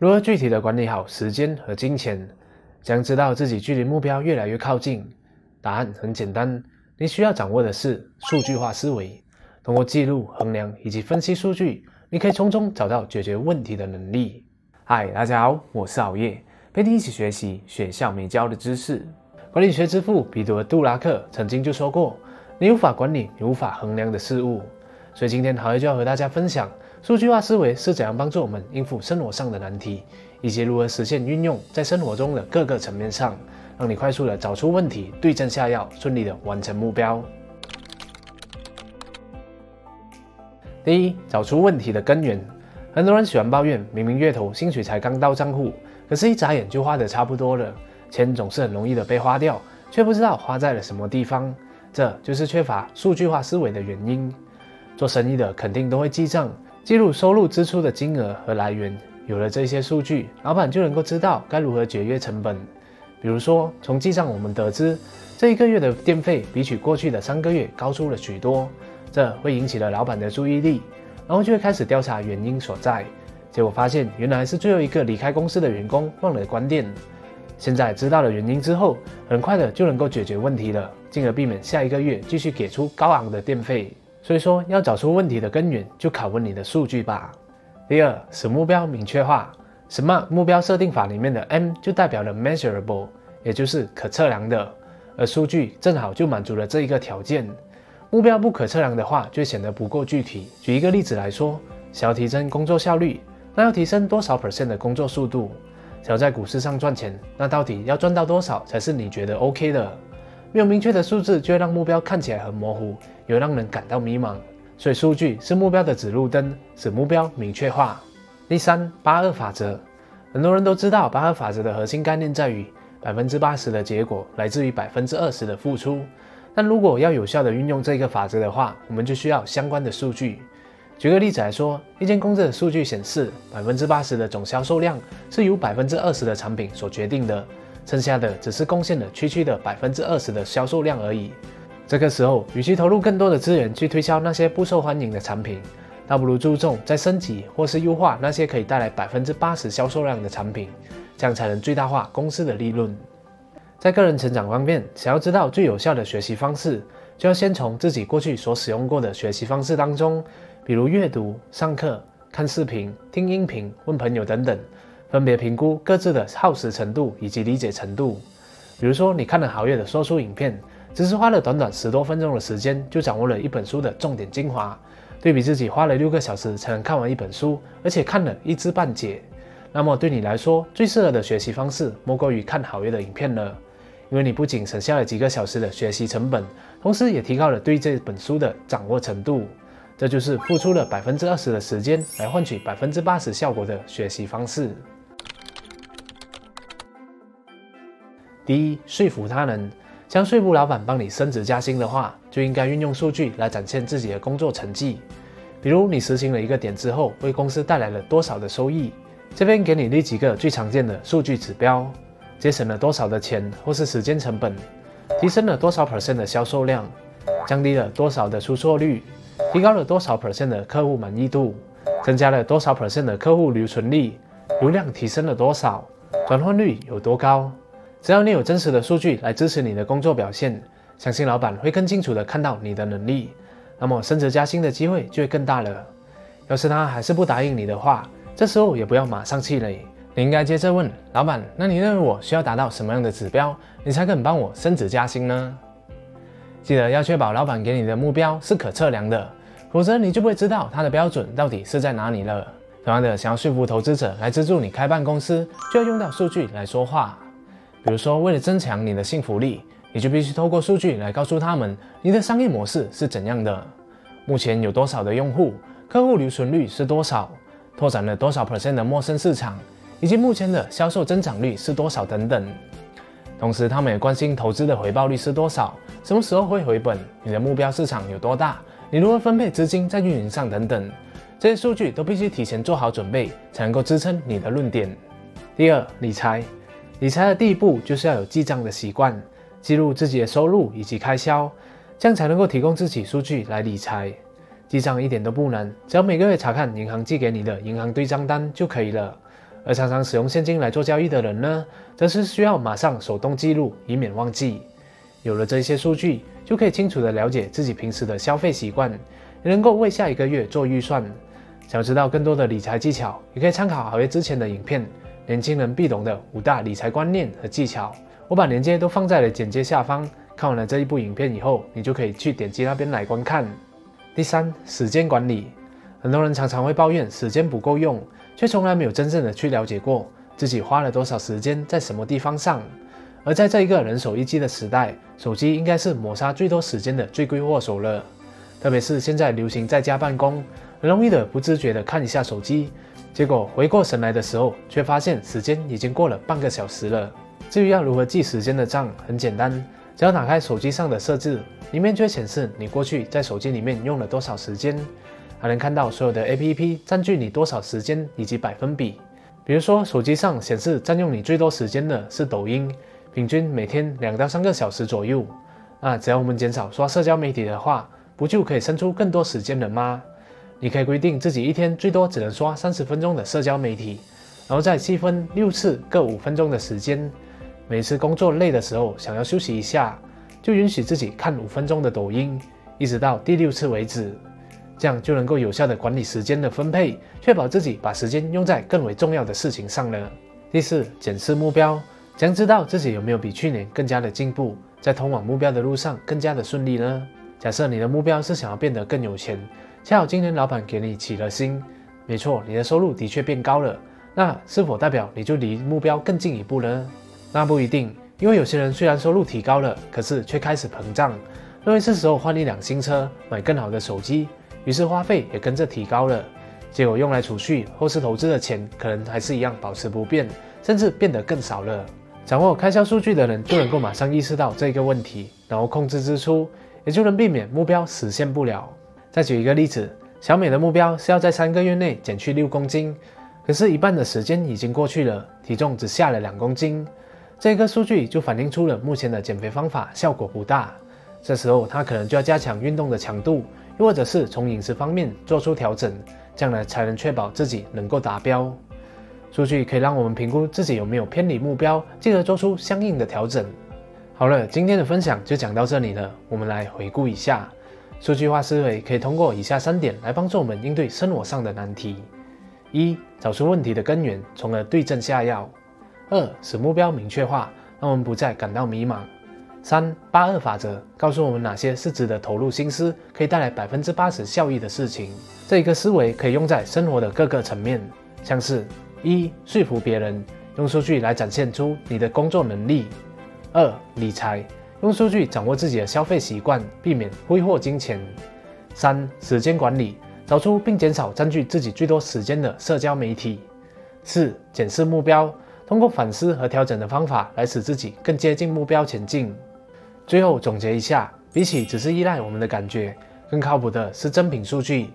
如何具体的管理好时间和金钱，将知道自己距离目标越来越靠近？答案很简单，你需要掌握的是数据化思维。通过记录、衡量以及分析数据，你可以从中找到解决问题的能力。嗨，大家好，我是熬夜，陪你一起学习学校没教的知识。管理学之父彼得·杜拉克曾经就说过：“你无法管理你无法衡量的事物。”所以今天熬夜就要和大家分享数据化思维是怎样帮助我们应付生活上的难题，以及如何实现运用在生活中的各个层面上，让你快速的找出问题，对症下药，顺利的完成目标。第一，找出问题的根源。很多人喜欢抱怨，明明月头薪水才刚到账户，可是一眨眼就花得差不多了。钱总是很容易的被花掉，却不知道花在了什么地方，这就是缺乏数据化思维的原因。做生意的肯定都会记账，记录收入支出的金额和来源。有了这些数据，老板就能够知道该如何节约成本。比如说，从记账我们得知，这一个月的电费比起过去的三个月高出了许多，这会引起了老板的注意力，然后就会开始调查原因所在。结果发现，原来是最后一个离开公司的员工忘了关电。现在知道了原因之后，很快的就能够解决问题了，进而避免下一个月继续给出高昂的电费。所以说，要找出问题的根源，就拷问你的数据吧。第二，使目标明确化。SMART 目标设定法里面的 M 就代表了 measurable，也就是可测量的，而数据正好就满足了这一个条件。目标不可测量的话，就显得不够具体。举一个例子来说，想要提升工作效率，那要提升多少 percent 的工作速度？想要在股市上赚钱，那到底要赚到多少才是你觉得 OK 的？没有明确的数字，就会让目标看起来很模糊，也让人感到迷茫。所以，数据是目标的指路灯，使目标明确化。第三，八二法则，很多人都知道，八二法则的核心概念在于百分之八十的结果来自于百分之二十的付出。但如果要有效的运用这个法则的话，我们就需要相关的数据。举个例子来说，一间公司的数据显示，百分之八十的总销售量是由百分之二十的产品所决定的，剩下的只是贡献了区区的百分之二十的销售量而已。这个时候，与其投入更多的资源去推销那些不受欢迎的产品，倒不如注重在升级或是优化那些可以带来百分之八十销售量的产品，这样才能最大化公司的利润。在个人成长方面，想要知道最有效的学习方式，就要先从自己过去所使用过的学习方式当中。比如阅读、上课、看视频、听音频、问朋友等等，分别评估各自的耗时程度以及理解程度。比如说，你看了好月的说书影片，只是花了短短十多分钟的时间就掌握了一本书的重点精华，对比自己花了六个小时才能看完一本书，而且看了一知半解，那么对你来说最适合的学习方式莫过于看好月的影片了，因为你不仅省下了几个小时的学习成本，同时也提高了对这本书的掌握程度。这就是付出了百分之二十的时间来换取百分之八十效果的学习方式。第一，说服他人。想说服老板帮你升职加薪的话，就应该运用数据来展现自己的工作成绩。比如，你实行了一个点之后，为公司带来了多少的收益？这边给你列几个最常见的数据指标：节省了多少的钱或是时间成本？提升了多少 percent 的销售量？降低了多少的出错率？提高了多少 percent 的客户满意度？增加了多少 percent 的客户留存率？流量提升了多少？转换率有多高？只要你有真实的数据来支持你的工作表现，相信老板会更清楚的看到你的能力，那么升职加薪的机会就会更大了。要是他还是不答应你的话，这时候也不要马上气馁，你应该接着问老板：那你认为我需要达到什么样的指标，你才肯帮我升职加薪呢？记得要确保老板给你的目标是可测量的。否则你就不会知道他的标准到底是在哪里了。同样的，想要说服投资者来资助你开办公司，就要用到数据来说话。比如说，为了增强你的信服力，你就必须透过数据来告诉他们你的商业模式是怎样的，目前有多少的用户，客户留存率是多少，拓展了多少 percent 的陌生市场，以及目前的销售增长率是多少等等。同时，他们也关心投资的回报率是多少，什么时候会回本，你的目标市场有多大。你如何分配资金在运营上等等，这些数据都必须提前做好准备，才能够支撑你的论点。第二，理财，理财的第一步就是要有记账的习惯，记录自己的收入以及开销，这样才能够提供自己数据来理财。记账一点都不难，只要每个月查看银行寄给你的银行对账单就可以了。而常常使用现金来做交易的人呢，则是需要马上手动记录，以免忘记。有了这些数据，就可以清楚地了解自己平时的消费习惯，也能够为下一个月做预算。想知道更多的理财技巧，也可以参考好月之前的影片《年轻人必懂的五大理财观念和技巧》，我把链接都放在了简介下方。看完了这一部影片以后，你就可以去点击那边来观看。第三，时间管理，很多人常常会抱怨时间不够用。却从来没有真正的去了解过自己花了多少时间在什么地方上。而在这一个人手一机的时代，手机应该是抹杀最多时间的罪魁祸首了。特别是现在流行在家办公，很容易的不自觉的看一下手机，结果回过神来的时候，却发现时间已经过了半个小时了。至于要如何记时间的账，很简单，只要打开手机上的设置，里面就会显示你过去在手机里面用了多少时间。还能看到所有的 APP 占据你多少时间以及百分比。比如说，手机上显示占用你最多时间的是抖音，平均每天两到三个小时左右。那只要我们减少刷社交媒体的话，不就可以生出更多时间了吗？你可以规定自己一天最多只能刷三十分钟的社交媒体，然后再细分六次各五分钟的时间。每次工作累的时候想要休息一下，就允许自己看五分钟的抖音，一直到第六次为止。这样就能够有效的管理时间的分配，确保自己把时间用在更为重要的事情上了。第四，检视目标，将知道自己有没有比去年更加的进步，在通往目标的路上更加的顺利呢？假设你的目标是想要变得更有钱，恰好今年老板给你起了薪，没错，你的收入的确变高了，那是否代表你就离目标更进一步呢？那不一定，因为有些人虽然收入提高了，可是却开始膨胀，认为是时候换一辆新车，买更好的手机。于是花费也跟着提高了，结果用来储蓄或是投资的钱，可能还是一样保持不变，甚至变得更少了。掌握开销数据的人就能够马上意识到这个问题，然后控制支出，也就能避免目标实现不了。再举一个例子，小美的目标是要在三个月内减去六公斤，可是，一半的时间已经过去了，体重只下了两公斤。这个数据就反映出了目前的减肥方法效果不大。这时候，她可能就要加强运动的强度。又或者是从饮食方面做出调整，这样呢才能确保自己能够达标。数据可以让我们评估自己有没有偏离目标，进而做出相应的调整。好了，今天的分享就讲到这里了。我们来回顾一下，数据化思维可以通过以下三点来帮助我们应对生活上的难题：一、找出问题的根源，从而对症下药；二、使目标明确化，让我们不再感到迷茫。三八二法则告诉我们哪些是值得投入心思、可以带来百分之八十效益的事情。这一个思维可以用在生活的各个层面，像是：一、说服别人，用数据来展现出你的工作能力；二、理财，用数据掌握自己的消费习惯，避免挥霍金钱；三、时间管理，找出并减少占据自己最多时间的社交媒体；四、检视目标，通过反思和调整的方法来使自己更接近目标前进。最后总结一下，比起只是依赖我们的感觉，更靠谱的是真品数据。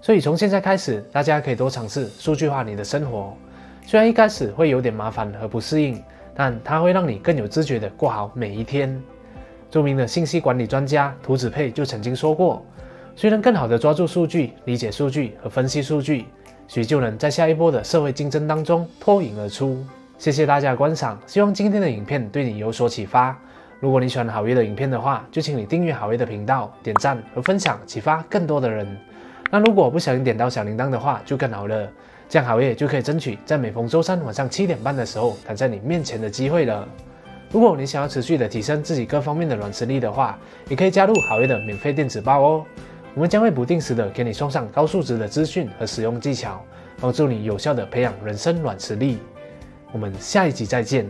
所以从现在开始，大家可以多尝试数据化你的生活。虽然一开始会有点麻烦和不适应，但它会让你更有知觉地过好每一天。著名的信息管理专家涂子佩就曾经说过：，谁能更好地抓住数据、理解数据和分析数据，谁就能在下一波的社会竞争当中脱颖而出。谢谢大家的观赏，希望今天的影片对你有所启发。如果你喜欢好月的影片的话，就请你订阅好月的频道、点赞和分享，启发更多的人。那如果不小心点到小铃铛的话，就更好了，这样好月就可以争取在每逢周三晚上七点半的时候躺在你面前的机会了。如果你想要持续的提升自己各方面的软实力的话，也可以加入好业的免费电子报哦。我们将会不定时的给你送上高素质的资讯和使用技巧，帮助你有效的培养人生软实力。我们下一集再见。